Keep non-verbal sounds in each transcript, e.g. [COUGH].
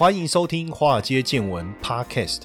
欢迎收听《华尔街见闻》Podcast。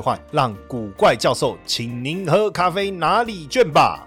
换让古怪教授请您喝咖啡拿礼券吧。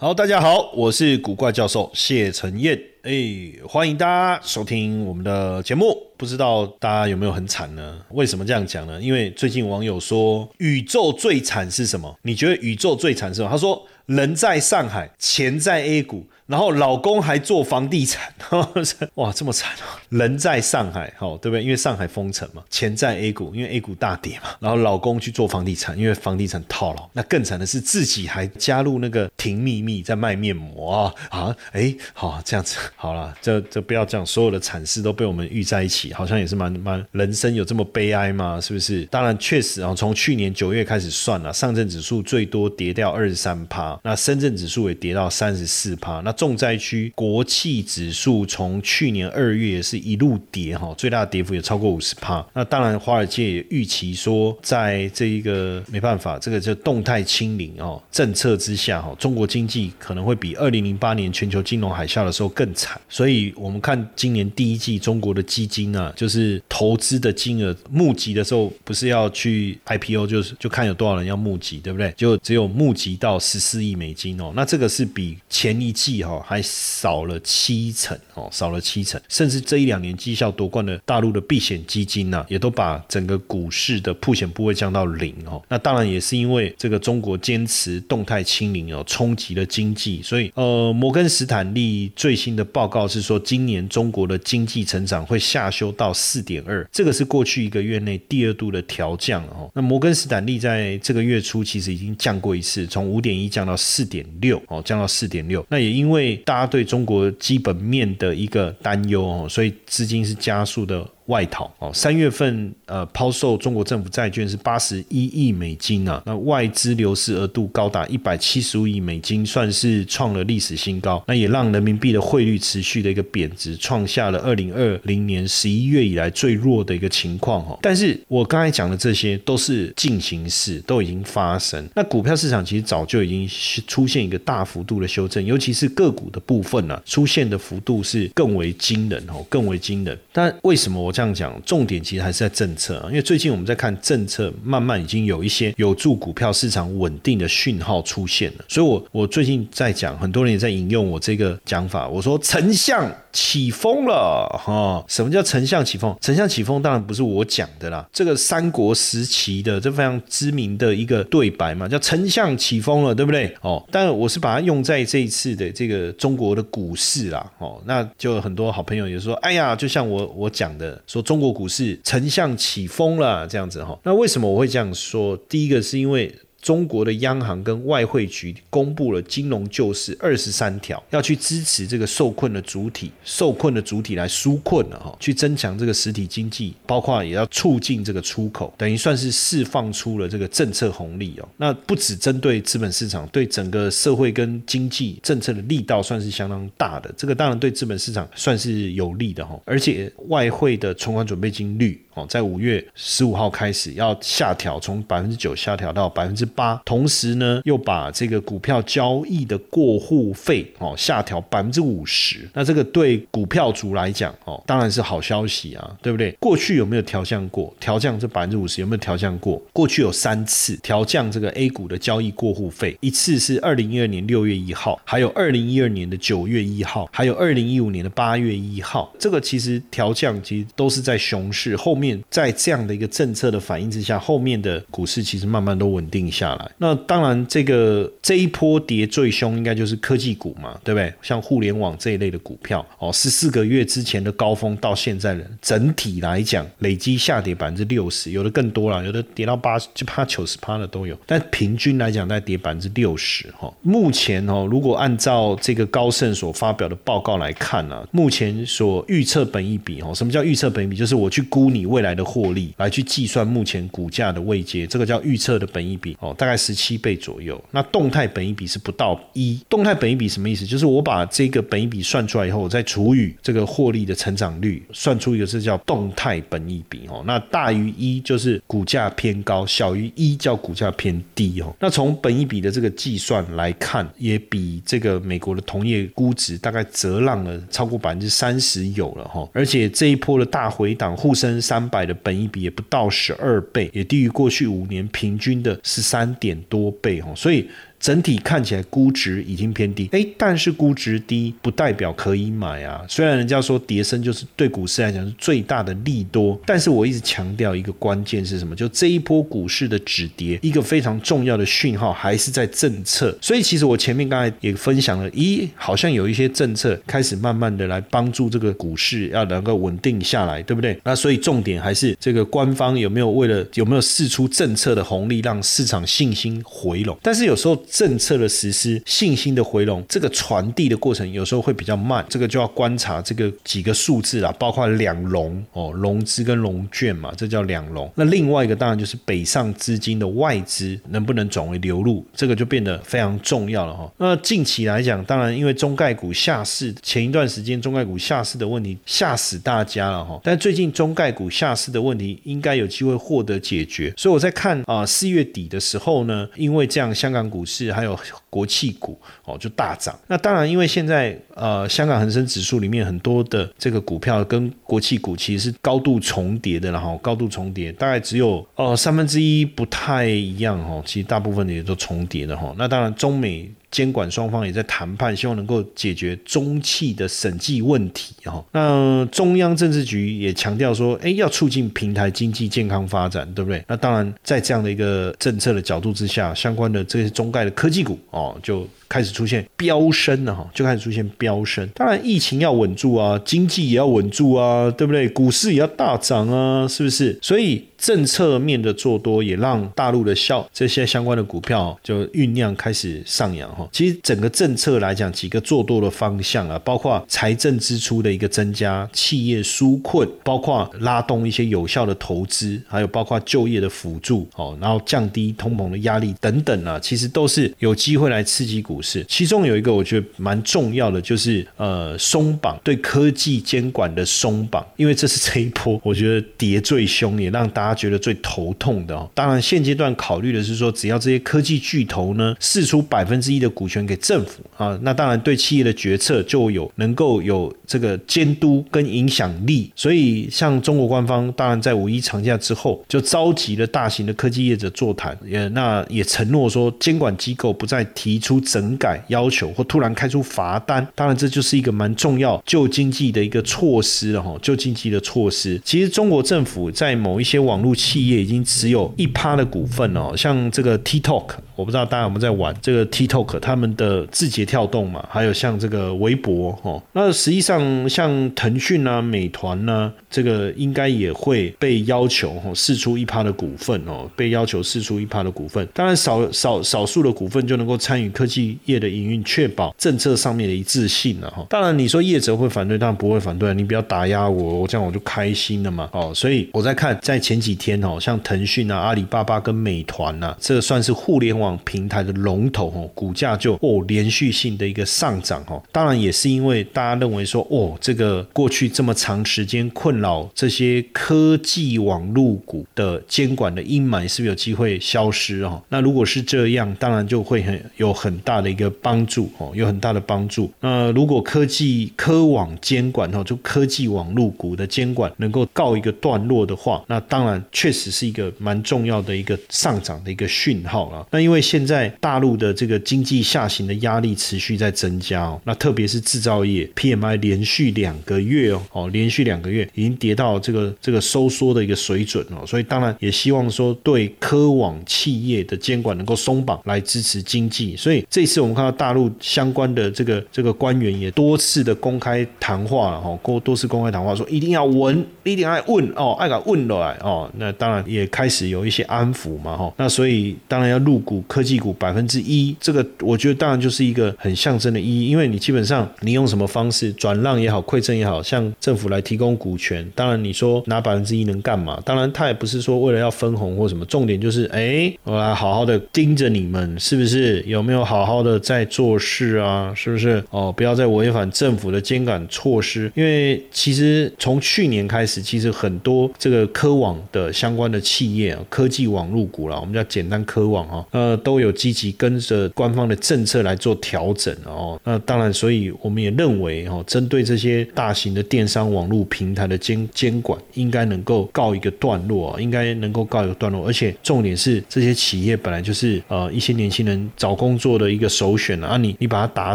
好，大家好，我是古怪教授谢承彦，哎，欢迎大家收听我们的节目。不知道大家有没有很惨呢？为什么这样讲呢？因为最近网友说宇宙最惨是什么？你觉得宇宙最惨是什么？他说人在上海，钱在 A 股。然后老公还做房地产，[LAUGHS] 哇，这么惨哦！人在上海，哦，对不对？因为上海封城嘛，钱在 A 股，因为 A 股大跌嘛。然后老公去做房地产，因为房地产套牢。那更惨的是自己还加入那个婷秘密在卖面膜啊啊！哎，好这样子，好了，这这不要这样，所有的惨事都被我们遇在一起，好像也是蛮蛮人生有这么悲哀吗？是不是？当然确实啊，从去年九月开始算了，上证指数最多跌掉二十三趴，那深圳指数也跌到三十四趴，那重灾区国企指数从去年二月也是一路跌哈，最大的跌幅也超过五十帕。那当然，华尔街也预期说，在这一个没办法，这个就动态清零哦政策之下哈，中国经济可能会比二零零八年全球金融海啸的时候更惨。所以我们看今年第一季中国的基金啊，就是投资的金额募集的时候，不是要去 IPO，就是就看有多少人要募集，对不对？就只有募集到十四亿美金哦，那这个是比前一季哈哦还。少了七成哦，少了七成，甚至这一两年绩效夺冠的大陆的避险基金呢，也都把整个股市的铺险部位降到零哦。那当然也是因为这个中国坚持动态清零哦，冲击了经济。所以呃，摩根斯坦利最新的报告是说，今年中国的经济成长会下修到四点二，这个是过去一个月内第二度的调降哦。那摩根斯坦利在这个月初其实已经降过一次，从五点一降到四点六哦，降到四点六。那也因为对。大家对中国基本面的一个担忧哦，所以资金是加速的。外逃哦，三月份呃抛售中国政府债券是八十一亿美金啊，那外资流失额度高达一百七十五亿美金，算是创了历史新高。那也让人民币的汇率持续的一个贬值，创下了二零二零年十一月以来最弱的一个情况哦。但是我刚才讲的这些都是进行式，都已经发生。那股票市场其实早就已经出现一个大幅度的修正，尤其是个股的部分呢，出现的幅度是更为惊人哦，更为惊人。但为什么我？这样讲，重点其实还是在政策啊，因为最近我们在看政策，慢慢已经有一些有助股票市场稳定的讯号出现了。所以，我我最近在讲，很多人也在引用我这个讲法，我说丞相起风了哈。什么叫丞相起风？丞相起风当然不是我讲的啦，这个三国时期的这非常知名的一个对白嘛，叫丞相起风了，对不对？哦，但我是把它用在这一次的这个中国的股市啦，哦，那就很多好朋友也说，哎呀，就像我我讲的。说中国股市丞相起风了，这样子哈。那为什么我会这样说？第一个是因为。中国的央行跟外汇局公布了金融救市二十三条，要去支持这个受困的主体，受困的主体来纾困了哈，去增强这个实体经济，包括也要促进这个出口，等于算是释放出了这个政策红利哦。那不只针对资本市场，对整个社会跟经济政策的力道算是相当大的。这个当然对资本市场算是有利的哈，而且外汇的存款准备金率。在五月十五号开始要下调，从百分之九下调到百分之八，同时呢又把这个股票交易的过户费哦下调百分之五十。那这个对股票族来讲哦当然是好消息啊，对不对？过去有没有调降过？调降这百分之五十有没有调降过？过去有三次调降这个 A 股的交易过户费，一次是二零一二年六月一号，还有二零一二年的九月一号，还有二零一五年的八月一号。这个其实调降其实都是在熊市后面。在这样的一个政策的反应之下，后面的股市其实慢慢都稳定下来。那当然，这个这一波跌最凶，应该就是科技股嘛，对不对？像互联网这一类的股票，哦，十四个月之前的高峰到现在的整体来讲，累积下跌百分之六十，有的更多了，有的跌到八就趴九十趴的都有。但平均来讲，在跌百分之六十哈。目前哦，如果按照这个高盛所发表的报告来看呢，目前所预测本一比哦，什么叫预测本一比？就是我去估你未未来的获利，来去计算目前股价的位阶，这个叫预测的本益比哦，大概十七倍左右。那动态本益比是不到一，动态本益比什么意思？就是我把这个本益比算出来以后，我再除以这个获利的成长率，算出一个是叫动态本益比哦。那大于一就是股价偏高，小于一叫股价偏低哦。那从本益比的这个计算来看，也比这个美国的同业估值大概折让了超过百分之三十有了哈。而且这一波的大回档，沪深三三百的本益比也不到十二倍，也低于过去五年平均的十三点多倍哦。所以。整体看起来估值已经偏低，哎，但是估值低不代表可以买啊。虽然人家说跌升就是对股市来讲是最大的利多，但是我一直强调一个关键是什么？就这一波股市的止跌，一个非常重要的讯号还是在政策。所以其实我前面刚才也分享了，咦，好像有一些政策开始慢慢的来帮助这个股市要能够稳定下来，对不对？那所以重点还是这个官方有没有为了有没有试出政策的红利，让市场信心回笼？但是有时候。政策的实施、信心的回笼，这个传递的过程有时候会比较慢，这个就要观察这个几个数字啦，包括两融哦，融资跟融券嘛，这叫两融。那另外一个当然就是北上资金的外资能不能转为流入，这个就变得非常重要了哈。那近期来讲，当然因为中概股下市，前一段时间中概股下市的问题吓死大家了哈，但最近中概股下市的问题应该有机会获得解决，所以我在看啊四月底的时候呢，因为这样香港股市。是还有国企股哦，就大涨。那当然，因为现在呃，香港恒生指数里面很多的这个股票跟国企股其实是高度重叠的，然后高度重叠，大概只有呃三分之一不太一样哈。其实大部分的也都重叠的哈。那当然，中美。监管双方也在谈判，希望能够解决中企的审计问题哈。那中央政治局也强调说，哎，要促进平台经济健康发展，对不对？那当然，在这样的一个政策的角度之下，相关的这些中概的科技股哦，就。开始出现飙升了哈，就开始出现飙升。当然，疫情要稳住啊，经济也要稳住啊，对不对？股市也要大涨啊，是不是？所以政策面的做多，也让大陆的效这些相关的股票就酝酿开始上扬哈。其实整个政策来讲，几个做多的方向啊，包括财政支出的一个增加，企业纾困，包括拉动一些有效的投资，还有包括就业的辅助哦，然后降低通膨的压力等等啊，其实都是有机会来刺激股。市，其中有一个我觉得蛮重要的，就是呃松绑对科技监管的松绑，因为这是这一波 [LAUGHS] 我觉得跌最凶，也让大家觉得最头痛的哦。当然现阶段考虑的是说，只要这些科技巨头呢释出百分之一的股权给政府啊，那当然对企业的决策就有能够有这个监督跟影响力。所以像中国官方，当然在五一长假之后就召集了大型的科技业者座谈，也那也承诺说监管机构不再提出整。改要求或突然开出罚单，当然这就是一个蛮重要救经济的一个措施了哈，救经济的措施。其实中国政府在某一些网络企业已经持有一趴的股份哦，像这个 TikTok，我不知道大家有没有在玩这个 TikTok，他们的字节跳动嘛，还有像这个微博哦，那实际上像腾讯啊、美团呢，这个应该也会被要求哦释出一趴的股份哦，被要求释出一趴的股份。当然少少少数的股份就能够参与科技。业的营运确保政策上面的一致性了哈，当然你说业者会反对，当然不会反对，你不要打压我，我这样我就开心了嘛哦，所以我在看在前几天哦，像腾讯啊、阿里巴巴跟美团呐，这算是互联网平台的龙头哦，股价那就哦连续性的一个上涨哦，当然也是因为大家认为说哦，这个过去这么长时间困扰这些科技网络股的监管的阴霾是不是有机会消失哦？那如果是这样，当然就会很有很大的。一个帮助哦，有很大的帮助。那如果科技科网监管哦，就科技网络股的监管能够告一个段落的话，那当然确实是一个蛮重要的一个上涨的一个讯号了。那因为现在大陆的这个经济下行的压力持续在增加哦，那特别是制造业 PMI 连续两个月哦，哦，连续两个月已经跌到这个这个收缩的一个水准哦，所以当然也希望说对科网企业的监管能够松绑来支持经济，所以这次我们看到大陆相关的这个这个官员也多次的公开谈话了哈，多多次公开谈话说一定要稳，一定要问哦，爱敢问来哦，那当然也开始有一些安抚嘛哈，那所以当然要入股科技股百分之一，这个我觉得当然就是一个很象征的意义，因为你基本上你用什么方式转让也好，馈赠也好，向政府来提供股权，当然你说拿百分之一能干嘛？当然他也不是说为了要分红或什么，重点就是哎，我来好好的盯着你们是不是有没有好好的在做事啊？是不是哦？不要再违反政府的监管措施，因为其实从去年开始，其实很多这个科网的相关的企业，科技网入股了，我们叫简单科网哈，呃，都有积极跟着官方的政策来做调整哦。那当然，所以我们也认为哦，针对这些大型的电商网络平台的监监管，应该能够告一个段落啊，应该能够告一个段落。而且重点是，这些企业本来就是呃一些年轻人找工作的一个首选啊，你你把它打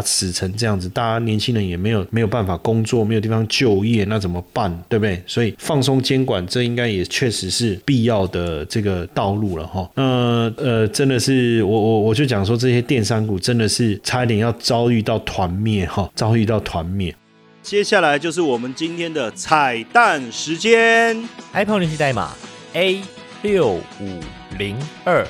死成这样子，大家年轻人也没有没有办法工作，没有地方就业，那怎么办？对不对？所以放松监管，这应该也确实是必要的这个道路了哈。那呃，真的是我我我就讲说，这些电商真的是差一点要遭遇到团灭哈，遭遇到团灭。接下来就是我们今天的彩蛋时间，iPhone 联系代码 A 六五零二。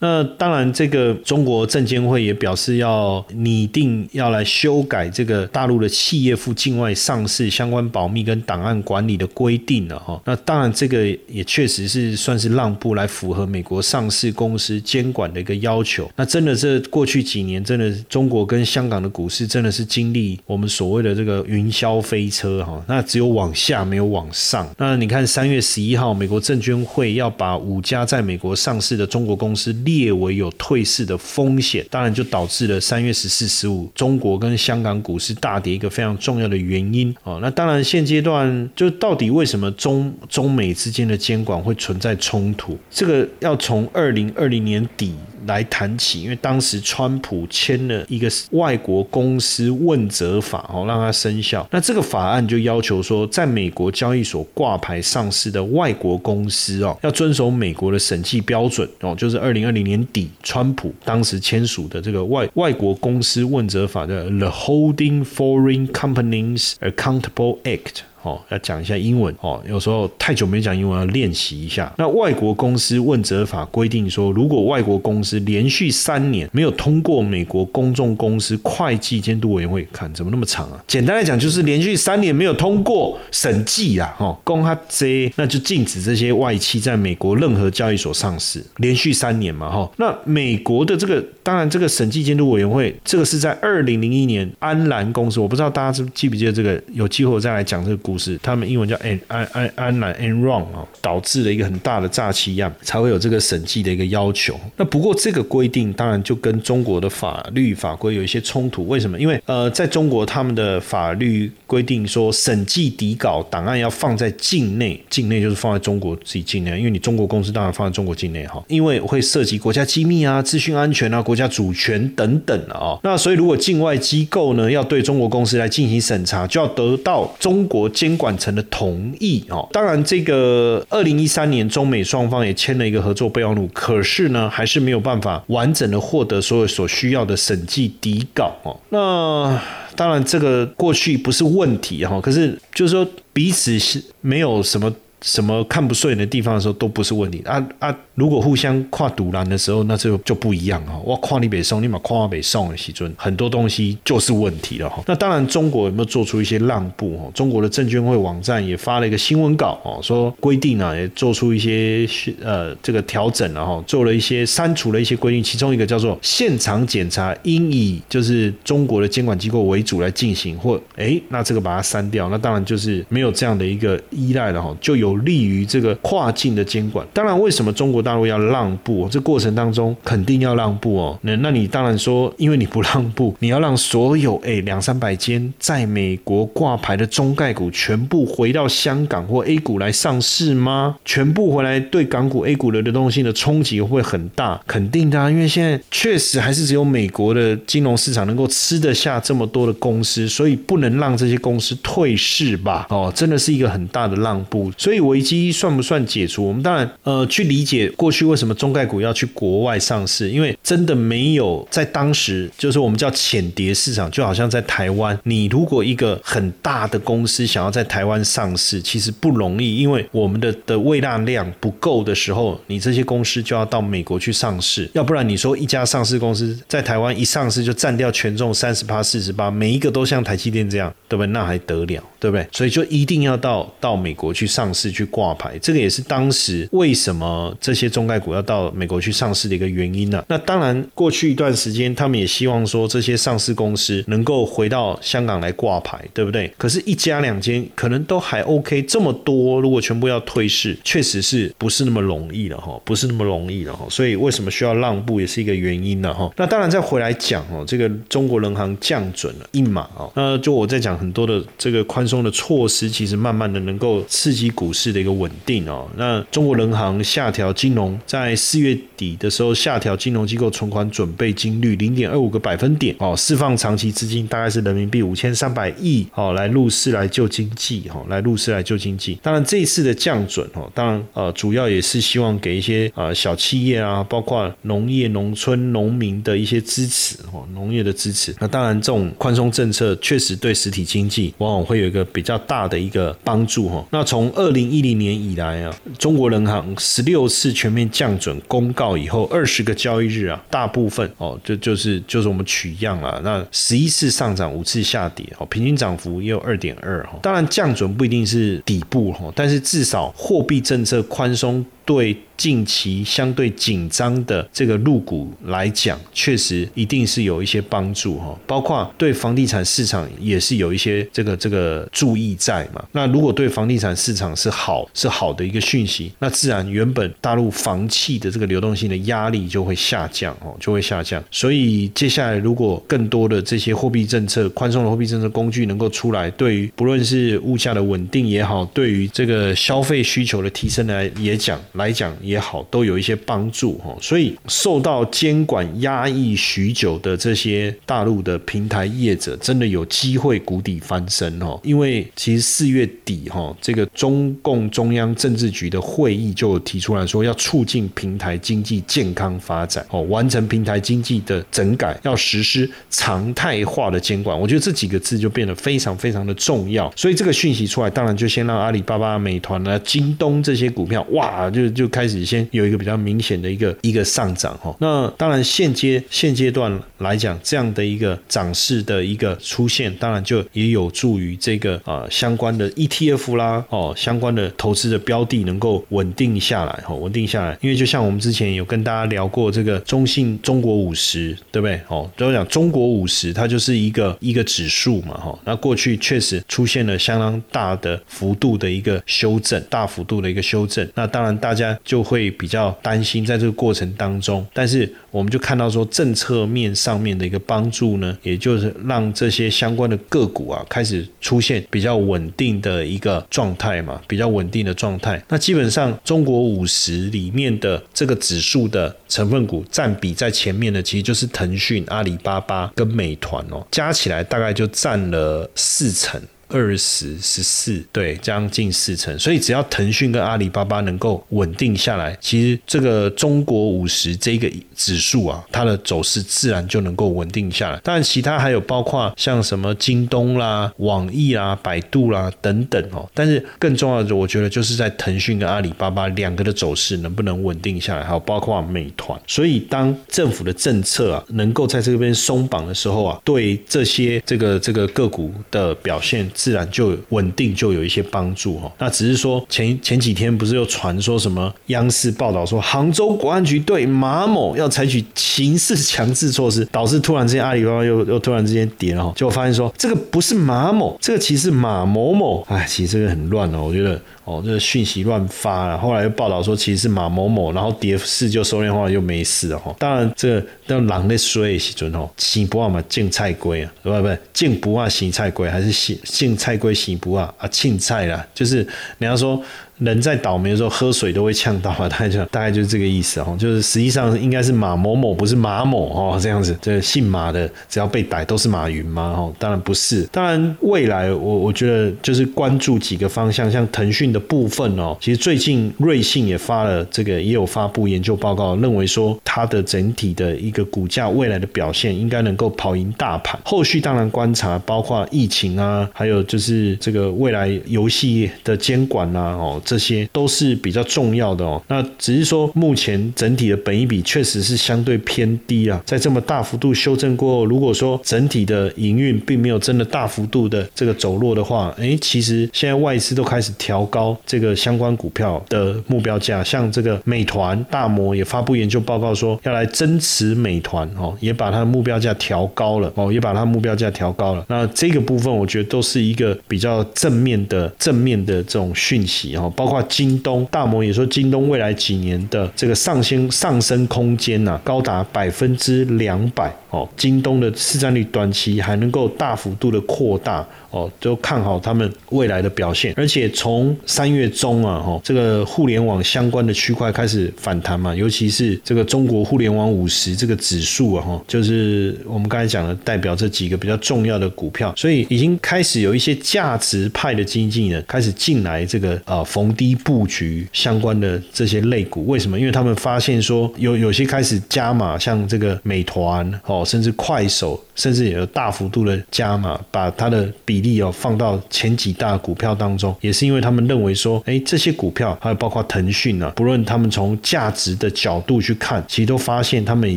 那当然，这个中国证监会也表示要拟定要来修改这个大陆的企业赴境外上市相关保密跟档案管理的规定了哈。那当然，这个也确实是算是让步来符合美国上市公司监管的一个要求。那真的这过去几年，真的中国跟香港的股市真的是经历我们所谓的这个云霄飞车哈。那只有往下没有往上。那你看三月十一号，美国证监会要把五家在美国上市的中国公司。列为有退市的风险，当然就导致了三月十四、十五中国跟香港股市大跌一个非常重要的原因啊。那当然现阶段就到底为什么中中美之间的监管会存在冲突？这个要从二零二零年底。来谈起，因为当时川普签了一个外国公司问责法哦，让它生效。那这个法案就要求说，在美国交易所挂牌上市的外国公司哦，要遵守美国的审计标准哦，就是二零二零年底川普当时签署的这个外外国公司问责法的 The Holding Foreign Companies Accountable Act。哦，要讲一下英文哦。有时候太久没讲英文，要练习一下。那外国公司问责法规定说，如果外国公司连续三年没有通过美国公众公司会计监督委员会，看怎么那么长啊？简单来讲，就是连续三年没有通过审计啊，哈，公哈 Z，那就禁止这些外企在美国任何交易所上市。连续三年嘛，哈。那美国的这个，当然这个审计监督委员会，这个是在二零零一年安兰公司，我不知道大家记不记得这个？有机会再来讲这个。是，他们英文叫安安安安澜 Enron 啊，导致了一个很大的诈欺案，才会有这个审计的一个要求。那不过这个规定当然就跟中国的法律法规有一些冲突。为什么？因为呃，在中国他们的法律规定说，审计底稿档案要放在境内，境内就是放在中国自己境内，因为你中国公司当然放在中国境内哈，因为会涉及国家机密啊、资讯安全啊、国家主权等等啊。那所以如果境外机构呢要对中国公司来进行审查，就要得到中国。监监管层的同意哦，当然，这个二零一三年中美双方也签了一个合作备忘录，可是呢，还是没有办法完整的获得所有所需要的审计底稿哦。那当然，这个过去不是问题哈，可是就是说彼此是没有什么。什么看不顺眼的地方的时候都不是问题啊啊！如果互相跨堵拦的时候，那就就不一样哈。我跨你北宋，你把跨北宋的西尊，很多东西就是问题了哈。那当然，中国有没有做出一些让步哈？中国的证监会网站也发了一个新闻稿哦，说规定呢也做出一些呃这个调整了哈，做了一些删除了一些规定，其中一个叫做现场检查应以就是中国的监管机构为主来进行，或哎那这个把它删掉，那当然就是没有这样的一个依赖了哈，就有。有利于这个跨境的监管。当然，为什么中国大陆要让步？这过程当中肯定要让步哦。那那你当然说，因为你不让步，你要让所有哎两三百间在美国挂牌的中概股全部回到香港或 A 股来上市吗？全部回来对港股 A 股的流动性的冲击会很大，肯定的。因为现在确实还是只有美国的金融市场能够吃得下这么多的公司，所以不能让这些公司退市吧？哦，真的是一个很大的让步。所以危机算不算解除？我们当然呃去理解过去为什么中概股要去国外上市，因为真的没有在当时就是我们叫浅碟市场，就好像在台湾，你如果一个很大的公司想要在台湾上市，其实不容易，因为我们的的未纳量不够的时候，你这些公司就要到美国去上市，要不然你说一家上市公司在台湾一上市就占掉权重三十八、四十八，每一个都像台积电这样，对不对？那还得了，对不对？所以就一定要到到美国去上市去挂牌，这个也是当时为什么这些中概股要到美国去上市的一个原因呢？那当然，过去一段时间他们也希望说这些上市公司能够回到香港来挂牌，对不对？可是，一家两间可能都还 OK，这么多如果全部要退市，确实是不是那么容易了哈？不是那么容易了哈？所以为什么需要让步也是一个原因了哈？那当然再回来讲哦，这个中国人行降准了一码哦，那就我在讲很多的这个宽松的措施，其实慢慢的能够刺激股市市的一个稳定哦。那中国人行下调金融在四月底的时候下调金融机构存款准备金率零点二五个百分点哦，释放长期资金大概是人民币五千三百亿哦，来入市来救经济哈，来入市来救经济。当然这一次的降准哦，当然呃主要也是希望给一些呃小企业啊，包括农业、农村、农民的一些支持哦，农业的支持。那当然这种宽松政策确实对实体经济往往会有一个比较大的一个帮助哈。那从二零一零年以来啊，中国人行十六次全面降准公告以后，二十个交易日啊，大部分哦就就是就是我们取样啊，那十一次上涨，五次下跌哦，平均涨幅也有二点二哈。当然降准不一定是底部哈，但是至少货币政策宽松对。近期相对紧张的这个入股来讲，确实一定是有一些帮助哈，包括对房地产市场也是有一些这个这个注意在嘛。那如果对房地产市场是好是好的一个讯息，那自然原本大陆房企的这个流动性的压力就会下降哦，就会下降。所以接下来如果更多的这些货币政策宽松的货币政策工具能够出来，对于不论是物价的稳定也好，对于这个消费需求的提升来也讲来讲。也好，都有一些帮助哈，所以受到监管压抑许久的这些大陆的平台业者，真的有机会谷底翻身哦。因为其实四月底哈，这个中共中央政治局的会议就提出来说，要促进平台经济健康发展哦，完成平台经济的整改，要实施常态化的监管。我觉得这几个字就变得非常非常的重要。所以这个讯息出来，当然就先让阿里巴巴、美团啊、京东这些股票哇，就就开始。先有一个比较明显的一个一个上涨哈，那当然现阶现阶段来讲，这样的一个涨势的一个出现，当然就也有助于这个啊相关的 ETF 啦哦，相关的投资的标的能够稳定下来哈，稳定下来。因为就像我们之前有跟大家聊过这个中信中国五十，对不对？哦，都讲中国五十，它就是一个一个指数嘛哈。那过去确实出现了相当大的幅度的一个修正，大幅度的一个修正。那当然大家就会比较担心在这个过程当中，但是我们就看到说政策面上面的一个帮助呢，也就是让这些相关的个股啊开始出现比较稳定的一个状态嘛，比较稳定的状态。那基本上中国五十里面的这个指数的成分股占比在前面的，其实就是腾讯、阿里巴巴跟美团哦，加起来大概就占了四成。二十十四，对，将近四成。所以只要腾讯跟阿里巴巴能够稳定下来，其实这个中国五十这个指数啊，它的走势自然就能够稳定下来。当然，其他还有包括像什么京东啦、网易啦、百度啦等等哦。但是更重要的，我觉得就是在腾讯跟阿里巴巴两个的走势能不能稳定下来，还有包括美团。所以当政府的政策啊能够在这边松绑的时候啊，对这些这个这个个股的表现。自然就稳定，就有一些帮助哈。那只是说前前几天不是又传说什么央视报道说杭州国安局对马某要采取刑事强制措施，导致突然之间阿里巴巴又又突然之间跌了哈。结果发现说这个不是马某，这个其实是马某某。哎，其实这个很乱哦，我觉得。哦，这个讯息乱发了。后来又报道说其实是马某某，然后跌势就收敛化又没事了哈。当然，这个那狼在衰的时阵哦，洗不啊嘛净菜龟啊，不不净不啊洗菜龟，还是洗菜归洗不啊啊青菜啦，就是你要说。人在倒霉的时候喝水都会呛到啊，大概就大概就是这个意思哦，就是实际上应该是马某某，不是马某哦，这样子，这姓马的只要被逮都是马云吗？哦，当然不是，当然未来我我觉得就是关注几个方向，像腾讯的部分哦，其实最近瑞信也发了这个也有发布研究报告，认为说它的整体的一个股价未来的表现应该能够跑赢大盘。后续当然观察包括疫情啊，还有就是这个未来游戏的监管啊，哦。这些都是比较重要的哦。那只是说，目前整体的本益比确实是相对偏低啊。在这么大幅度修正过后，如果说整体的营运并没有真的大幅度的这个走弱的话，哎，其实现在外资都开始调高这个相关股票的目标价。像这个美团、大摩也发布研究报告说，要来增持美团哦，也把它的目标价调高了哦，也把它目标价调高了。那这个部分，我觉得都是一个比较正面的正面的这种讯息哦。包括京东，大摩也说，京东未来几年的这个上升上升空间呐，高达百分之两百。哦，京东的市占率短期还能够大幅度的扩大哦，都看好他们未来的表现。而且从三月中啊，哈，这个互联网相关的区块开始反弹嘛，尤其是这个中国互联网五十这个指数啊，哈，就是我们刚才讲的代表这几个比较重要的股票，所以已经开始有一些价值派的经纪人开始进来这个呃逢低布局相关的这些类股。为什么？因为他们发现说有有些开始加码，像这个美团哦。甚至快手，甚至也有大幅度的加码，把它的比例哦放到前几大股票当中，也是因为他们认为说，哎，这些股票还有包括腾讯啊，不论他们从价值的角度去看，其实都发现他们已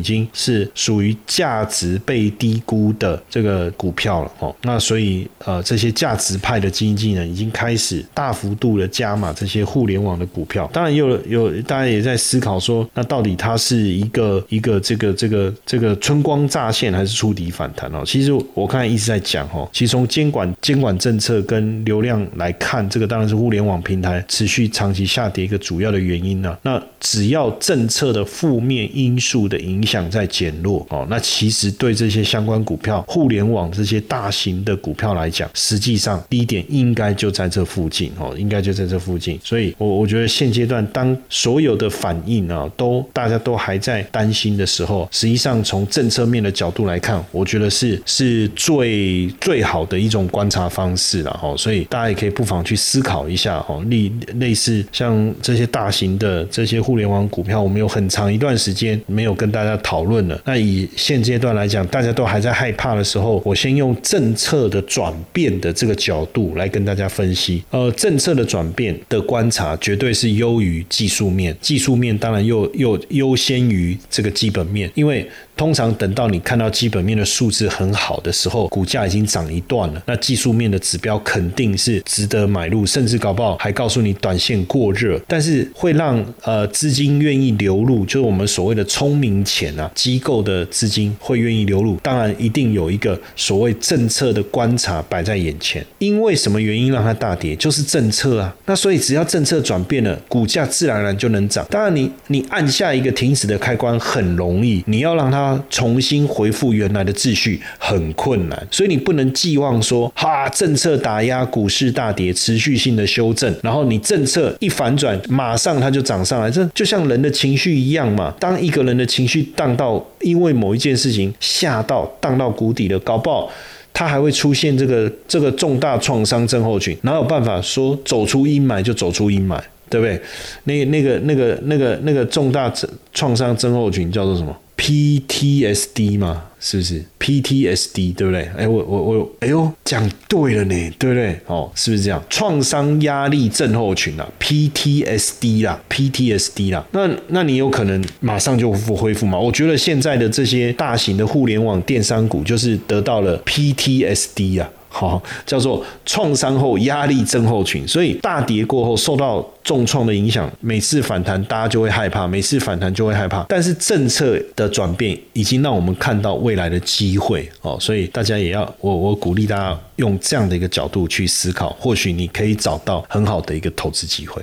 经是属于价值被低估的这个股票了哦。那所以呃，这些价值派的经纪呢，已经开始大幅度的加码这些互联网的股票。当然，有有大家也在思考说，那到底它是一个一个这个这个这个春光。乍现还是触底反弹哦？其实我刚才一直在讲哦，其实从监管监管政策跟流量来看，这个当然是互联网平台持续长期下跌一个主要的原因呢。那只要政策的负面因素的影响在减弱哦，那其实对这些相关股票、互联网这些大型的股票来讲，实际上低点应该就在这附近哦，应该就在这附近。所以，我我觉得现阶段当所有的反应啊，都大家都还在担心的时候，实际上从政策面。的角度来看，我觉得是是最最好的一种观察方式了哈，所以大家也可以不妨去思考一下哈，类类似像这些大型的这些互联网股票，我们有很长一段时间没有跟大家讨论了。那以现阶段来讲，大家都还在害怕的时候，我先用政策的转变的这个角度来跟大家分析。呃，政策的转变的观察绝对是优于技术面，技术面当然又又优先于这个基本面，因为。通常等到你看到基本面的数是很好的时候，股价已经涨一段了，那技术面的指标肯定是值得买入，甚至搞不好还告诉你短线过热，但是会让呃资金愿意流入，就是我们所谓的聪明钱啊，机构的资金会愿意流入，当然一定有一个所谓政策的观察摆在眼前，因为什么原因让它大跌，就是政策啊，那所以只要政策转变了，股价自然而然就能涨。当然你你按下一个停止的开关很容易，你要让它。重新恢复原来的秩序很困难，所以你不能寄望说，哈，政策打压股市大跌，持续性的修正，然后你政策一反转，马上它就涨上来。这就像人的情绪一样嘛。当一个人的情绪荡到因为某一件事情吓到荡到谷底了，搞不好他还会出现这个这个重大创伤症候群，哪有办法说走出阴霾就走出阴霾，对不对？那那个那个那个那个重大创伤症候群叫做什么？PTSD 嘛，是不是 PTSD 对不对？哎，我我我，哎呦，讲对了呢，对不对？哦，是不是这样？创伤压力症候群啊，PTSD 啦，PTSD 啦。那那你有可能马上就复恢复吗？我觉得现在的这些大型的互联网电商股就是得到了 PTSD 啊。好，叫做创伤后压力症候群。所以大跌过后受到重创的影响，每次反弹大家就会害怕，每次反弹就会害怕。但是政策的转变已经让我们看到未来的机会哦，所以大家也要我我鼓励大家用这样的一个角度去思考，或许你可以找到很好的一个投资机会。